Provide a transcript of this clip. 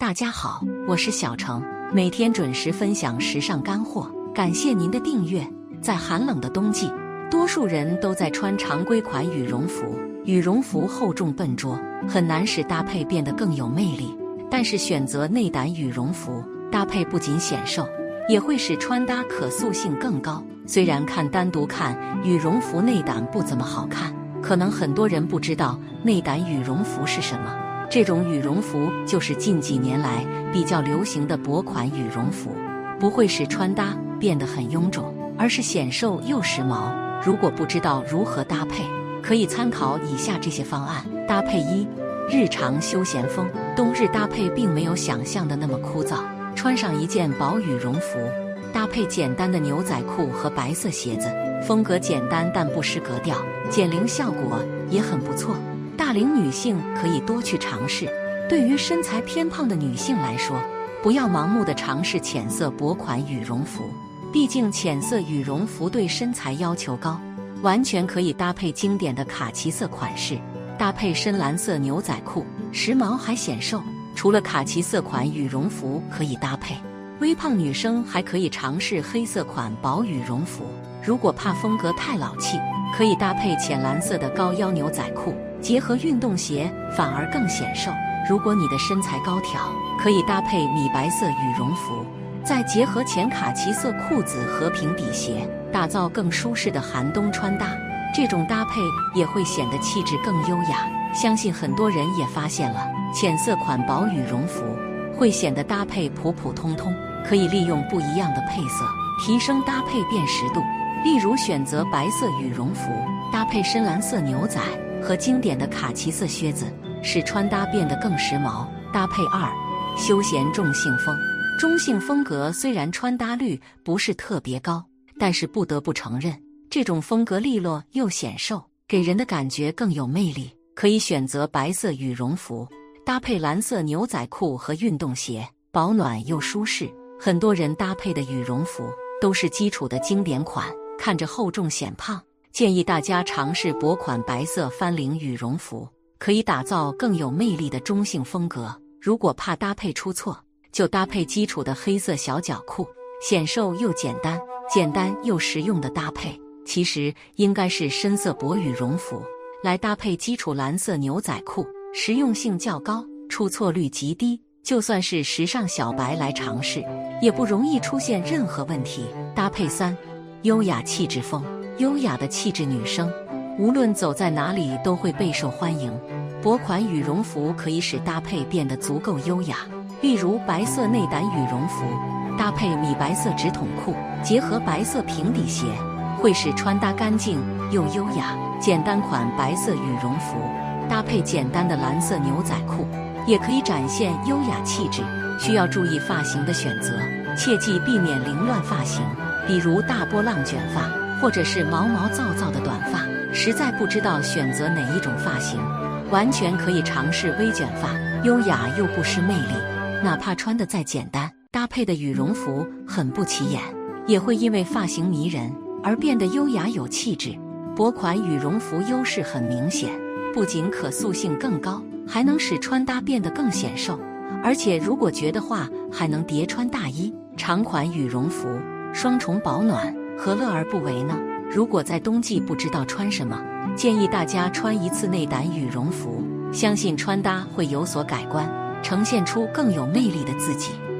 大家好，我是小程，每天准时分享时尚干货，感谢您的订阅。在寒冷的冬季，多数人都在穿常规款羽绒服，羽绒服厚重笨拙，很难使搭配变得更有魅力。但是选择内胆羽绒服，搭配不仅显瘦，也会使穿搭可塑性更高。虽然看单独看羽绒服内胆不怎么好看，可能很多人不知道内胆羽绒服是什么。这种羽绒服就是近几年来比较流行的薄款羽绒服，不会使穿搭变得很臃肿，而是显瘦又时髦。如果不知道如何搭配，可以参考以下这些方案：搭配一，日常休闲风。冬日搭配并没有想象的那么枯燥，穿上一件薄羽绒服，搭配简单的牛仔裤和白色鞋子，风格简单但不失格调，减龄效果也很不错。大龄女性可以多去尝试。对于身材偏胖的女性来说，不要盲目的尝试浅色薄款羽绒服，毕竟浅色羽绒服对身材要求高。完全可以搭配经典的卡其色款式，搭配深蓝色牛仔裤，时髦还显瘦。除了卡其色款羽绒服可以搭配，微胖女生还可以尝试黑色款薄羽绒服。如果怕风格太老气，可以搭配浅蓝色的高腰牛仔裤。结合运动鞋反而更显瘦。如果你的身材高挑，可以搭配米白色羽绒服，再结合浅卡其色裤子和平底鞋，打造更舒适的寒冬穿搭。这种搭配也会显得气质更优雅。相信很多人也发现了，浅色款薄羽绒服会显得搭配普普通通。可以利用不一样的配色，提升搭配辨识度。例如选择白色羽绒服，搭配深蓝色牛仔。和经典的卡其色靴子，使穿搭变得更时髦。搭配二，休闲中性风。中性风格虽然穿搭率不是特别高，但是不得不承认，这种风格利落又显瘦，给人的感觉更有魅力。可以选择白色羽绒服，搭配蓝色牛仔裤和运动鞋，保暖又舒适。很多人搭配的羽绒服都是基础的经典款，看着厚重显胖。建议大家尝试薄款白色翻领羽绒服，可以打造更有魅力的中性风格。如果怕搭配出错，就搭配基础的黑色小脚裤，显瘦又简单，简单又实用的搭配。其实应该是深色薄羽绒服来搭配基础蓝色牛仔裤，实用性较高，出错率极低。就算是时尚小白来尝试，也不容易出现任何问题。搭配三，优雅气质风。优雅的气质女生，无论走在哪里都会备受欢迎。薄款羽绒服可以使搭配变得足够优雅，例如白色内胆羽绒服搭配米白色直筒裤，结合白色平底鞋，会使穿搭干净又优雅。简单款白色羽绒服搭配简单的蓝色牛仔裤，也可以展现优雅气质。需要注意发型的选择，切记避免凌乱发型，比如大波浪卷发。或者是毛毛躁躁的短发，实在不知道选择哪一种发型，完全可以尝试微卷发，优雅又不失魅力。哪怕穿的再简单，搭配的羽绒服很不起眼，也会因为发型迷人而变得优雅有气质。薄款羽绒服优势很明显，不仅可塑性更高，还能使穿搭变得更显瘦。而且如果觉得话，还能叠穿大衣。长款羽绒服，双重保暖。何乐而不为呢？如果在冬季不知道穿什么，建议大家穿一次内胆羽绒服，相信穿搭会有所改观，呈现出更有魅力的自己。